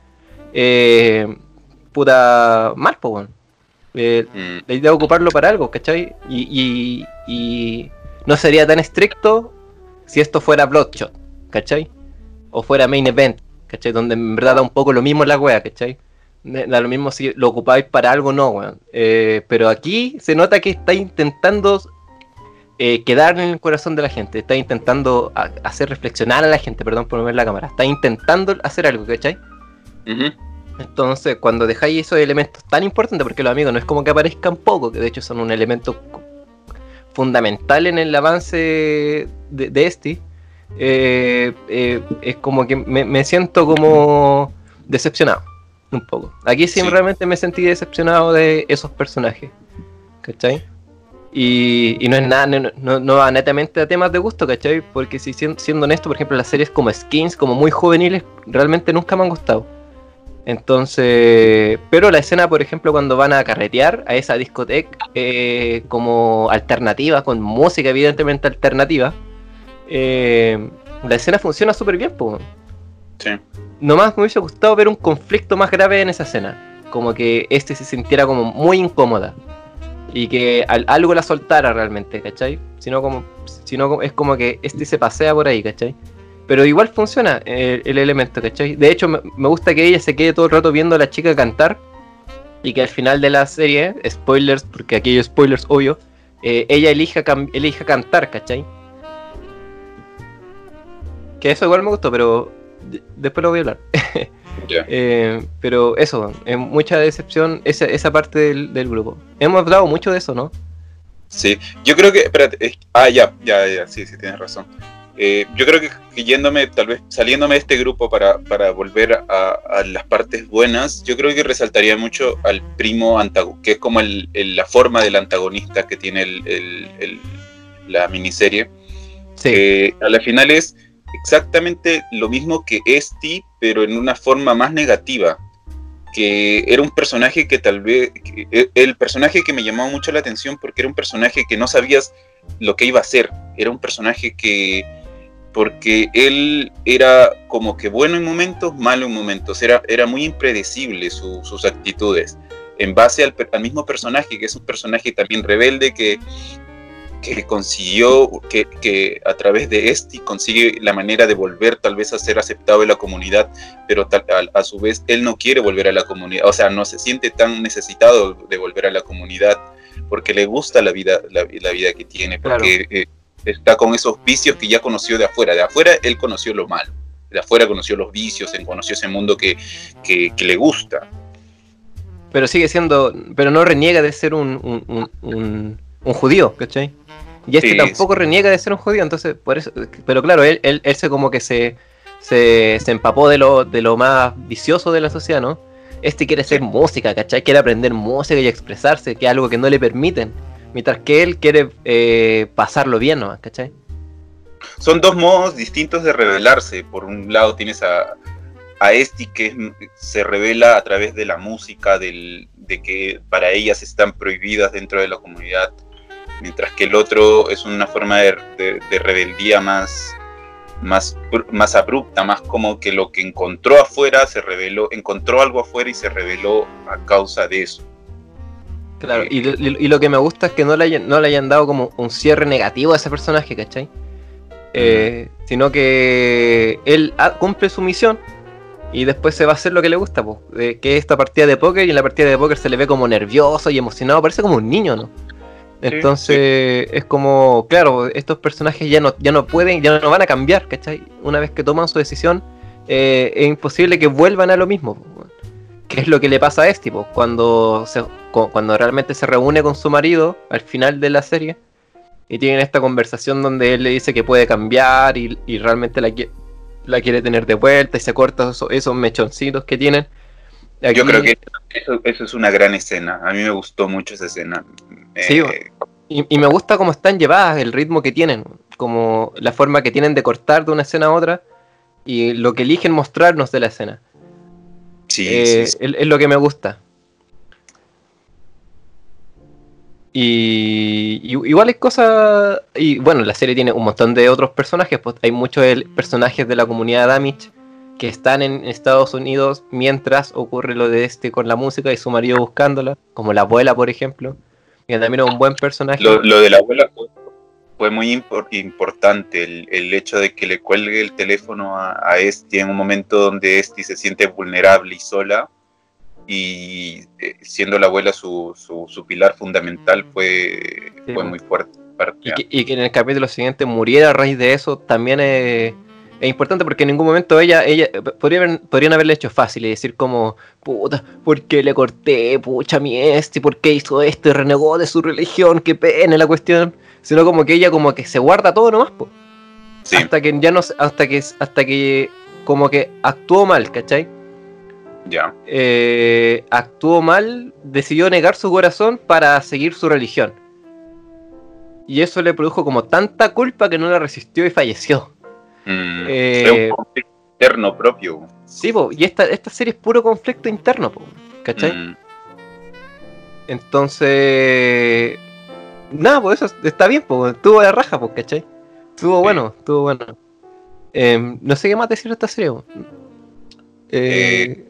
eh, puta, mal, pues, weón. Eh, Mm, la idea de ocuparlo para algo, ¿cachai? Y, y, y no sería tan estricto si esto fuera Bloodshot, ¿cachai? O fuera Main Event, ¿cachai? Donde en verdad da un poco lo mismo la wea, ¿cachai? Da lo mismo si lo ocupáis para algo o no, weón. Eh, pero aquí se nota que está intentando eh, quedar en el corazón de la gente, está intentando hacer reflexionar a la gente, perdón por mover la cámara, está intentando hacer algo, ¿cachai? ujú. Entonces, cuando dejáis esos elementos tan importantes, porque los amigos no es como que aparezcan poco, que de hecho son un elemento fundamental en el avance de, de este, eh, eh, es como que me, me siento como decepcionado, un poco. Aquí sí, Sí. realmente me sentí decepcionado de esos personajes, ¿cachai? Y, y no es nada, no, no, no va netamente a temas de gusto, ¿cachai? Porque si siendo, siendo honesto, por ejemplo, las series como Skins, como muy juveniles, realmente nunca me han gustado. Entonces, pero la escena, por ejemplo, cuando van a carretear a esa discoteca eh, como alternativa, con música evidentemente alternativa, eh, la escena funciona súper bien, pues. Sí. Nomás me hubiese gustado ver un conflicto más grave en esa escena. Como que este se sintiera como muy incómoda. Y que al- algo la soltara realmente, ¿cachai? Sino como, sino es como que este se pasea por ahí, ¿cachai? Pero igual funciona el, elemento, ¿cachai? De hecho, me, me gusta que ella se quede todo el rato viendo a la chica cantar. Y que al final de la serie, spoilers, porque aquí hay spoilers, obvio, eh, ella elija, elija cantar, ¿cachai? Que eso igual me gustó, pero de- después lo voy a hablar. Eh, pero eso, es mucha decepción esa, esa parte del, del grupo. Hemos hablado mucho de eso, ¿no? Sí, yo creo que, espérate, ah, ya, ya, ya, sí, sí, tienes razón. Eh, yo creo que, yéndome, tal vez saliéndome de este grupo para, para volver a, a las partes buenas, yo creo que resaltaría mucho al primo antagonista, que es como el- el- la forma del antagonista que tiene el- la miniserie. Sí, que a la final es exactamente lo mismo que Esti, pero en una forma más negativa. Que era un personaje que tal vez. que- e- el personaje que me llamó mucho la atención porque era un personaje que no sabías lo que iba a hacer. Era un personaje que. Porque él era como que bueno en momentos, malo en momentos. Era, era muy impredecible su- sus actitudes. En base al, al mismo personaje, que es un personaje también rebelde que que consiguió, que, que a través de este consigue la manera de volver tal vez a ser aceptado en la comunidad, pero tal- a, a su vez él no quiere volver a la comunidad, o sea, no se siente tan necesitado de volver a la comunidad porque le gusta la vida, la, la vida que tiene, porque eh, está con esos vicios que ya conoció de afuera. De afuera él conoció lo malo, de afuera conoció los vicios, él conoció ese mundo que, que, que le gusta. pero sigue siendo. Pero no reniega de ser un, un, un, un- un judío, ¿cachai? Y este Sí, tampoco reniega de ser un judío, entonces, por eso. Pero claro, él, él, él se como que se, se, se empapó de lo, de lo más vicioso de la sociedad, ¿no? Este quiere ser música, ¿cachai? Quiere aprender música y expresarse, que es algo que no le permiten. Mientras que él quiere eh, pasarlo bien, ¿no? ¿Cachai? son dos modos distintos de revelarse. Por un lado tienes a, a Esti que es- se revela a través de la música, del, de que para ellas están prohibidas dentro de la comunidad, mientras que el otro es una forma de, de- de rebeldía más, más, más abrupta, más como que lo que encontró afuera se reveló, encontró algo afuera y se reveló a causa de eso. Claro, Eh, y, lo- y- lo que me gusta es que no le, hayan, no le hayan dado como un cierre negativo a ese personaje, ¿cachai? Eh, sino que él ha- cumple su misión y después se va a hacer lo que le gusta, po, eh, que es esta partida de póker y en la partida de póker se le ve como nervioso y emocionado, parece como un niño, ¿no? Entonces es como, claro, estos personajes ya no, ya no pueden, ya no van a cambiar, ¿cachai? Una vez que toman su decisión, eh, es imposible que vuelvan a lo mismo. ¿Qué es lo que le pasa a este? po? Cuando, se, cu- cuando realmente se reúne con su marido al final de la serie y tienen esta conversación donde él le dice que puede cambiar y, y realmente la, qui- la quiere tener de vuelta y se corta esos, esos mechoncitos que tienen. Yo creo que eso, eso es una gran escena. A mí me gustó mucho esa escena. Sí, Eh, Y, y me gusta cómo están llevadas, el ritmo que tienen, como la forma que tienen de cortar de una escena a otra y lo que eligen mostrarnos de la escena. sí, Eh, sí, sí. Es, es lo que me gusta. Y, y- igual hay cosas. Y bueno, la serie tiene un montón de otros personajes. Pues hay muchos personajes de la comunidad Amish que están en Estados Unidos mientras ocurre lo de este con la música y su marido buscándola, como la abuela, por ejemplo. Que también es un buen personaje. Lo, lo de la abuela fue, fue muy impor- importante, el, el hecho de que le cuelgue el teléfono a, a Esti en un momento donde Esti se siente vulnerable y sola, y eh, siendo la abuela su, su, su pilar fundamental fue, Sí, fue po. muy fuerte. Y que, y que en el capítulo siguiente muriera a raíz de eso también es, es importante porque en ningún momento ella, ella podría haber- podrían haberle hecho fácil y decir como, puta, ¿por qué le corté? Pucha mi este, ¿por qué hizo esto? Y renegó de su religión, qué pena la cuestión. Sino como que ella como que se guarda todo nomás, po. Sí, Hasta que ya no hasta que hasta que como que actuó mal, ¿cachai? ya. Eh, actuó mal, decidió negar su corazón para seguir su religión. Y eso le produjo como tanta culpa que no la resistió y falleció. Mm, Eh, es un conflicto interno propio. Sí, po, y esta, esta serie es puro conflicto interno, po, ¿cachai? Mm, Entonces. Nada, pues eso está bien, pues. Tuvo la raja, pues, ¿cachai? Estuvo bueno, estuvo bueno. Em, no sé qué más decir de esta serie, po. Eh,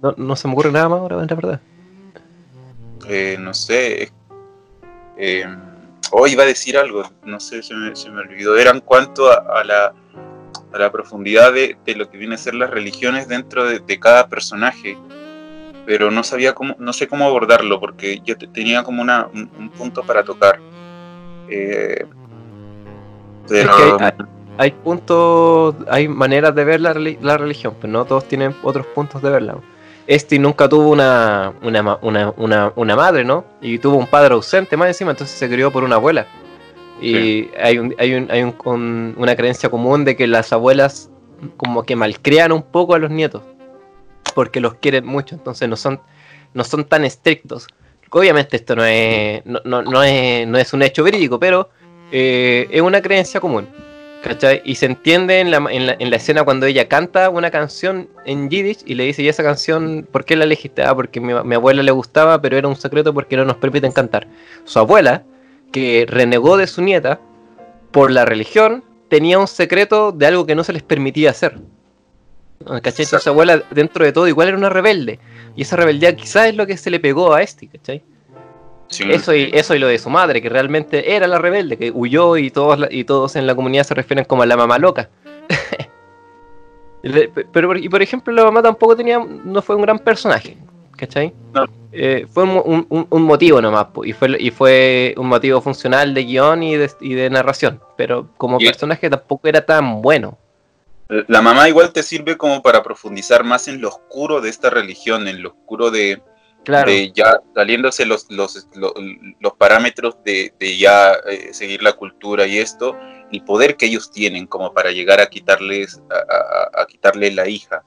no, no se me ocurre nada más ahora, la verdad. eh, no sé. Eh, oh, iba a decir algo, no sé, se me, se me olvidó. Era en cuanto a, a la, a la profundidad de, de lo que viene a ser las religiones dentro de, de cada personaje. Pero no sabía cómo, no sé cómo abordarlo, porque yo te- tenía como una, un, un punto para tocar. Eh, pero, Es que hay- Hay puntos, hay maneras de ver la, la religión, pero no todos tienen otros puntos de verla. Este nunca tuvo una, una, una, una madre, ¿no? Y tuvo un padre ausente más encima, entonces se crió por una abuela. Y hay, un, hay, un, hay un- un- una creencia común de que las abuelas como que malcrian un poco a los nietos, porque los quieren mucho, entonces no son, no son tan estrictos. Obviamente esto no es, no, no, no es, no es un hecho verídico, pero eh, es una creencia común. ¿Cachai? Y se entiende en la, en, la, en la escena cuando ella canta una canción en Yiddish y le dice, ¿y esa canción por qué la elegiste? Ah, porque mi, mi abuela le gustaba, pero era un secreto porque no nos permiten cantar. Su abuela, que renegó de su nieta por la religión, tenía un secreto de algo que no se les permitía hacer. ¿Cachai? Entonces su abuela, dentro de todo, igual era una rebelde. Y esa rebeldía quizás es lo que se le pegó a este, ¿cachai? sí, Eso y, eso y lo de su madre, que realmente era la rebelde, que huyó y todos, y todos en la comunidad se refieren como a la mamá loca. Pero, por- y por ejemplo, la mamá tampoco tenía, no fue un gran personaje, ¿cachai? No. Eh, fue un, un- un- motivo nomás, y fue, y fue un motivo funcional de guion y de, y de narración, pero como Y- personaje tampoco era tan bueno. La mamá igual te sirve como para profundizar más en lo oscuro de esta religión, en lo oscuro de, Claro, de ya saliéndose los, los, los, los parámetros de, de ya eh, seguir la cultura y esto, el poder que ellos tienen como para llegar a quitarles a, a- a quitarle la hija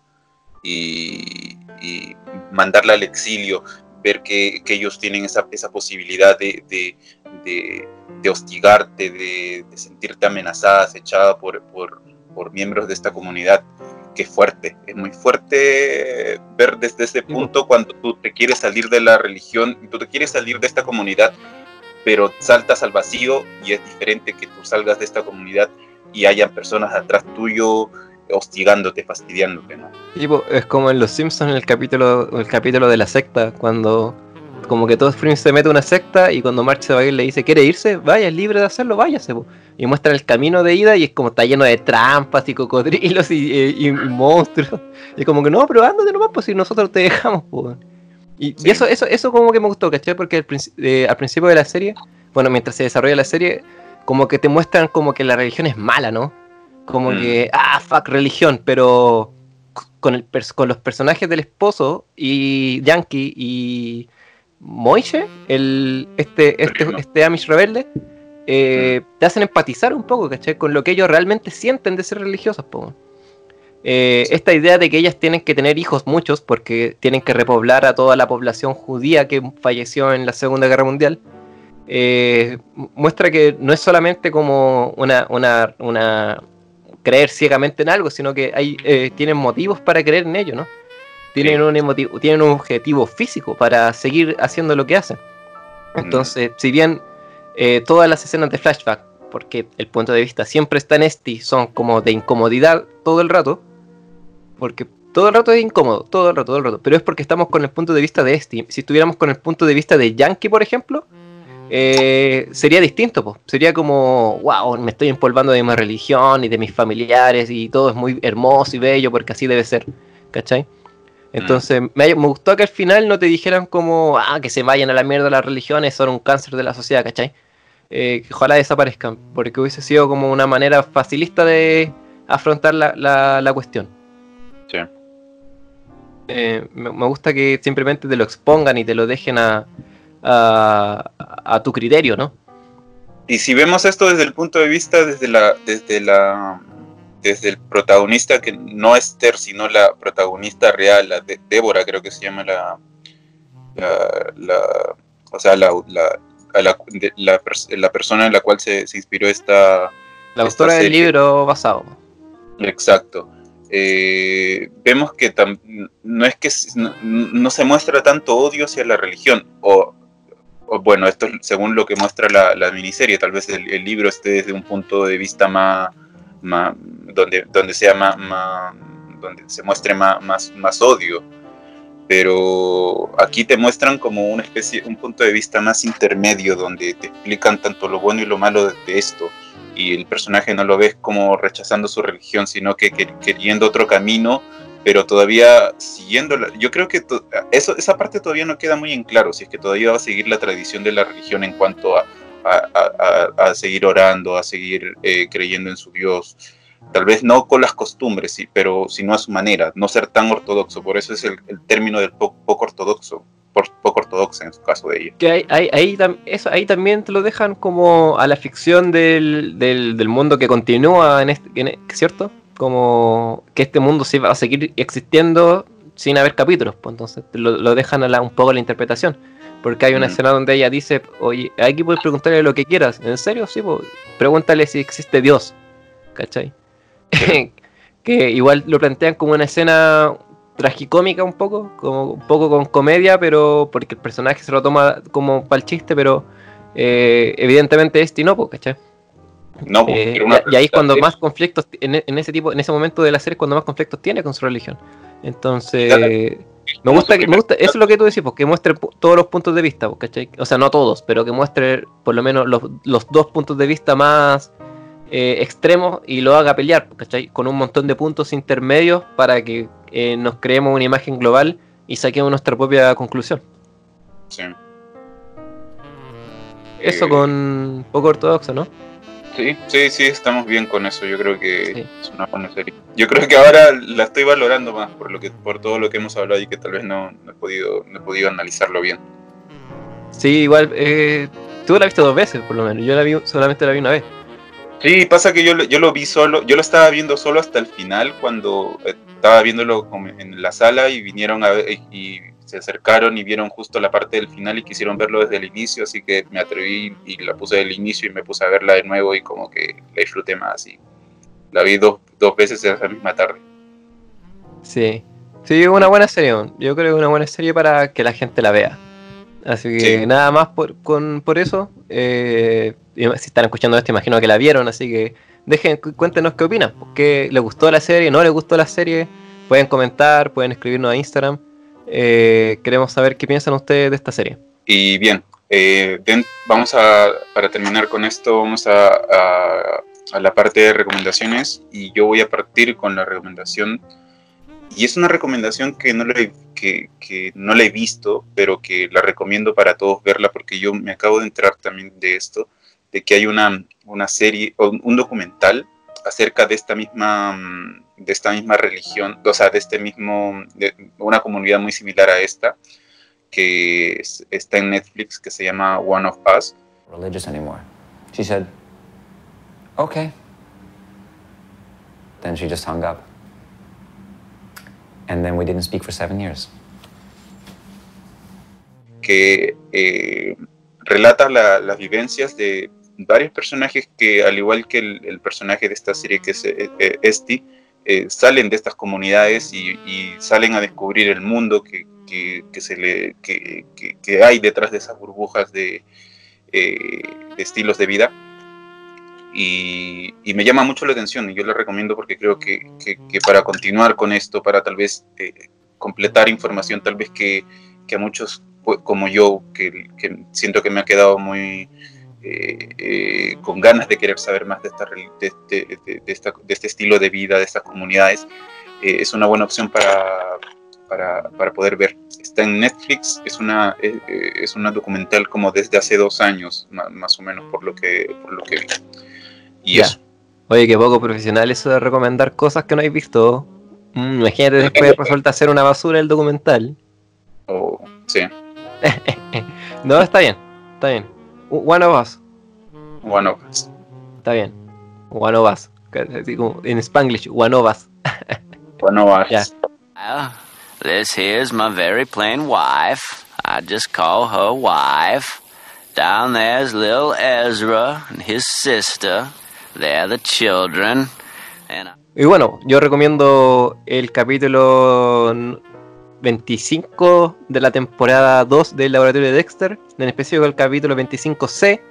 y, y mandarla al exilio, ver que, que ellos tienen esa, esa posibilidad de, de, de- de hostigarte, de, de sentirte amenazada, acechada por, por, por miembros de esta comunidad que es fuerte, es muy fuerte ver desde ese punto cuando tú te quieres salir de la religión, tú te quieres salir de esta comunidad, pero saltas al vacío y es diferente que tú salgas de esta comunidad y hayan personas atrás tuyo hostigándote, fastidiándote, ¿no? Tipo, es como en Los Simpsons en el capítulo, el capítulo de la secta, cuando como que todo Spring se mete a una secta y cuando March se va a ir le dice, ¿quiere irse? Vaya, es libre de hacerlo, váyase. po". Y muestra el camino de ida y es como está lleno de trampas y cocodrilos y, y- y monstruos. Y como que no, pero ándate nomás, pues si nosotros te dejamos, po". Y, eso, eso, eso como que me gustó, ¿cachai? Porque al, princi- eh, al principio de la serie, bueno, mientras se desarrolla la serie, como que te muestran como que la religión es mala, ¿no? Como Mm. que, ah, fuck religión, pero con, el pers- con los personajes del esposo y Yankee y Moishe, el, este, este, este Amish rebelde, eh, te hacen empatizar un poco, ¿cachai? Con lo que ellos realmente sienten de ser religiosos, po. Eh, Esta idea de que ellas tienen que tener hijos muchos porque tienen que repoblar a toda la población judía que falleció en la Segunda Guerra Mundial, eh, mu- muestra que no es solamente como una, una, una creer ciegamente en algo, sino que hay, eh, tienen motivos para creer en ello, ¿no? Tienen, Sí. un emotivo, tienen un objetivo físico para seguir haciendo lo que hacen. Entonces, si bien eh, todas las escenas de flashback, porque el punto de vista siempre está en este, son como de incomodidad todo el rato, porque todo el rato es incómodo, todo el rato, todo el rato, pero es porque estamos con el punto de vista de este. Si estuviéramos con el punto de vista de Yankee, por ejemplo, eh, sería distinto, po. sería como, wow, me estoy empolvando de mi religión y de mis familiares y todo es muy hermoso y bello porque así debe ser, ¿cachai? Entonces, me, me gustó que al final no te dijeran como, ah, que se vayan a la mierda las religiones, son un cáncer de la sociedad, ¿cachai? Eh, que ojalá desaparezcan, porque hubiese sido como una manera facilista de, afrontar la, la, la cuestión. Sí. Eh, me, me gusta que simplemente te lo expongan y te lo dejen a, a, a tu criterio, ¿no? Y si vemos esto desde el punto de vista desde la desde la desde el protagonista que no es Ter sino la protagonista real, la de Débora creo que se llama la la, la- o sea la la, la, persona en la cual se, se inspiró esta La Esta autora del libro basado. Exacto. Eh, vemos que tam- no es que no, no se muestra tanto odio hacia la religión, o bueno, esto es según lo que muestra la, miniserie, tal vez el, libro esté desde un punto de vista más, donde, donde sea más, donde se muestre más, más, más odio. Pero aquí te muestran como una especie, un punto de vista más intermedio, donde te explican tanto lo bueno y lo malo de, esto y el personaje no lo ves como rechazando su religión, sino que- queriendo otro camino, pero todavía siguiendo. la- yo creo que eso, esa parte todavía no queda muy en claro, si es que todavía va a seguir la tradición de la religión en cuanto a, a- seguir orando, a seguir eh, creyendo en su Dios. Tal vez no con las costumbres, sí, pero sino a su manera, no ser tan ortodoxo. Por eso es el, el término del po- poco ortodoxo, por, poco ortodoxa en su caso de ella. Que ahí, ahí, eso, ahí también te lo dejan como a la ficción del, del, del mundo que continúa en este, en e- ¿cierto? Como que este mundo sí va a seguir existiendo sin haber capítulos, pues entonces lo, lo dejan a la- un poco a la interpretación. Porque hay una Mm. escena donde ella dice, oye, aquí puedes preguntarle lo que quieras. ¿En serio? Sí, pues, pregúntale si existe Dios. ¿Cachai? que igual lo plantean como una escena tragicómica un poco, como un poco con comedia, pero porque el personaje se lo toma como para el chiste, pero eh, evidentemente este no, pues, ¿cachai? No, Eh, una y, ahí es cuando más conflictos, en, e- en ese tipo, en ese momento de la serie es cuando más conflictos tiene con su religión. Entonces, Claro. me gusta, que, me gusta, eso es lo que tú decís, porque muestre todos los puntos de vista, ¿cachai? O sea, no todos, pero que muestre por lo menos los, los dos puntos de vista más eh, extremos y lo haga pelear, ¿cachai? Con un montón de puntos intermedios para que eh, nos creemos una imagen global y saquemos nuestra propia conclusión. Sí. Eso con poco ortodoxo, ¿no? Sí, sí, sí, estamos bien con eso. Yo creo que Sí. es una buena serie. Yo creo que ahora la estoy valorando más por lo que, por todo lo que hemos hablado y que tal vez no, no he podido, no he podido analizarlo bien. Sí, igual, eh, tú la viste dos veces, por lo menos. Yo la vi, solamente la vi una vez. Sí, pasa que yo, lo- yo lo vi solo, yo lo estaba viendo solo hasta el final cuando estaba viéndolo en la sala y vinieron a ver y se acercaron y vieron justo la parte del final y quisieron verlo desde el inicio, así que me atreví y la puse del inicio y me puse a verla de nuevo y como que la disfruté más y la vi dos, dos veces esa misma tarde. Sí. Sí, una buena serie. Yo creo que es una buena serie para que la gente la vea. Así que Sí. nada más por, con, por eso. eh, si están escuchando esto, imagino que la vieron. Así que dejen, cu- cuéntenos qué opinan. ¿Qué les gustó la serie? ¿No les gustó la serie? Pueden comentar, pueden escribirnos a Instagram. Eh, queremos saber qué piensan ustedes de esta serie. Y bien, eh, vamos a, para terminar con esto, vamos a, a- a la parte de recomendaciones y yo voy a partir con la recomendación. Y es una recomendación que no, la he, que, que no la he visto, pero que la recomiendo para todos verla porque yo me acabo de enterar también de esto, de que hay una, una serie, un documental acerca de esta misma mm, de esta misma religión, o sea, de este mismo, de una comunidad muy similar a esta, que es- está en Netflix, que se llama One of Us. religious anymore. She said, okay. Then she just hung up. And then we didn't speak for seven years. que eh, relata la- las vivencias de varios personajes que, al igual que el, el personaje de esta serie que es eh, eh, Esti, eh, salen de estas comunidades y, y salen a descubrir el mundo que, que- que se le, que, que- hay detrás de esas burbujas de, eh, de estilos de vida. Y, y me llama mucho la atención y yo la recomiendo porque creo que, para continuar con esto, para tal vez eh, completar información tal vez que, a muchos pues, como yo, que siento que me ha quedado muy eh, eh, con ganas de querer saber más de, esta, rel- de, de- esta- de este estilo de vida, de estas comunidades, eh, es una buena opción para, para, para poder ver. Está en Netflix, es una, eh, eh, es una documental como desde hace dos años, ma- más o menos, por lo que, por lo que vi. Y Ya. eso. Oye, qué poco profesional eso de recomendar cosas que no habéis visto. Mm, imagínate después resulta ser una basura el documental. Oh, sí. No, está bien, está bien. One of Us, One of Us. está bien. One of Us. Así como En Spanglish, One of Us. One of Us. Ya. Well, this here's my very plain wife. I just call her wife. Down there's little Ezra and his sister. They're the children. And Y bueno, yo recomiendo el capítulo 25 de la temporada 2 del laboratorio de Dexter, en específico el capítulo 25C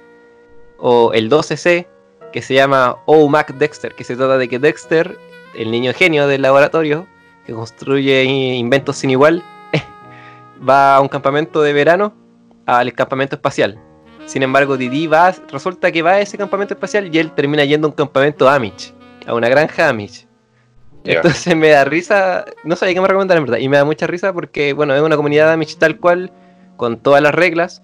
o el 12C, que se llama Oh Mac Dexter, que se trata de que Dexter, el niño genio del laboratorio, que construye inventos sin igual, va a un campamento de verano al campamento espacial. Sin embargo, Didi resulta que va a ese campamento espacial y él termina yendo a un campamento Amish, a una granja Amish. Entonces me da risa, no sabía qué me recomendar en verdad, y me da mucha risa porque, bueno, es una comunidad Amish tal cual, con todas las reglas,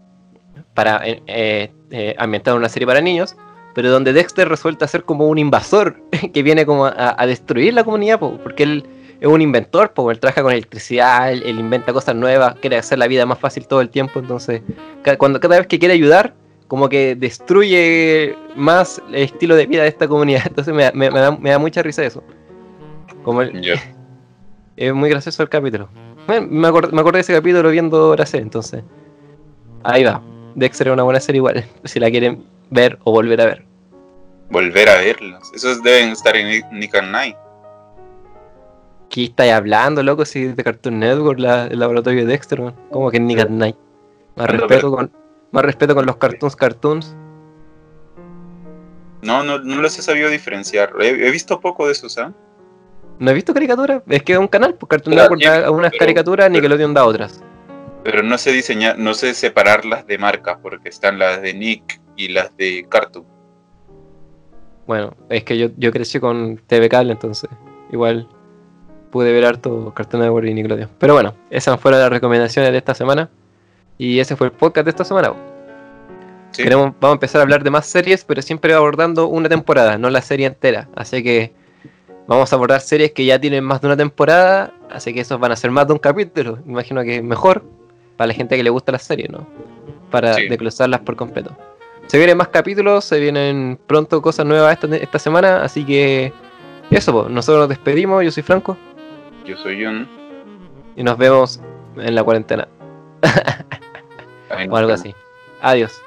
para eh, eh, eh, ambientar una serie para niños, pero donde Dexter resulta ser como un invasor que viene como a, a destruir la comunidad, po, porque él es un inventor, po, él trabaja con electricidad, él, él inventa cosas nuevas, quiere hacer la vida más fácil todo el tiempo, entonces ca- cuando cada vez que quiere ayudar, como que destruye más el estilo de vida de esta comunidad, entonces me, me- me da, me da mucha risa eso. Como el- es muy gracioso el capítulo. Bueno, me, acordé, me acordé de ese capítulo viendo la serie, entonces. Ahí va. Dexter es una buena serie igual, si la quieren ver o volver a ver. Volver a verlos. Esos deben estar en Nick and Night. ¿Qué estáis hablando, loco? Si es de Cartoon Network, la- el laboratorio de Dexter, man. ¿Cómo que Nick at Night? Más Ando, respeto, con, más respeto con los cartoons, cartoons. No, no, no los he sabido diferenciar. He, he visto poco de esos, ¿ah? ¿No he visto caricaturas? Es que es un canal, pues Cartoon Pero Network da unas pero- caricaturas, Nickelodeon da otras. Pero no sé diseñar, no sé separarlas de marca, porque están las de Nick y las de Cartoon. Bueno, es que yo, yo crecí con TV Cable, entonces igual pude ver harto Cartoon Network y Nickelodeon. Pero bueno, esas fueron las recomendaciones de esta semana. Y ese fue el podcast de esta semana. Sí. Queremos, vamos a empezar a hablar de más series, pero siempre abordando una temporada, no la serie entera. Así que vamos a abordar series que ya tienen más de una temporada, así que esos van a ser más de un capítulo. Imagino que es mejor para la gente que le gusta las series, ¿no? Para Sí. desglosarlas por completo. Se vienen más capítulos, se vienen pronto cosas nuevas esta, esta semana, así que eso, po. nosotros nos despedimos, yo soy Franco, Yo soy John. y nos vemos en la cuarentena, o algo así. Adiós.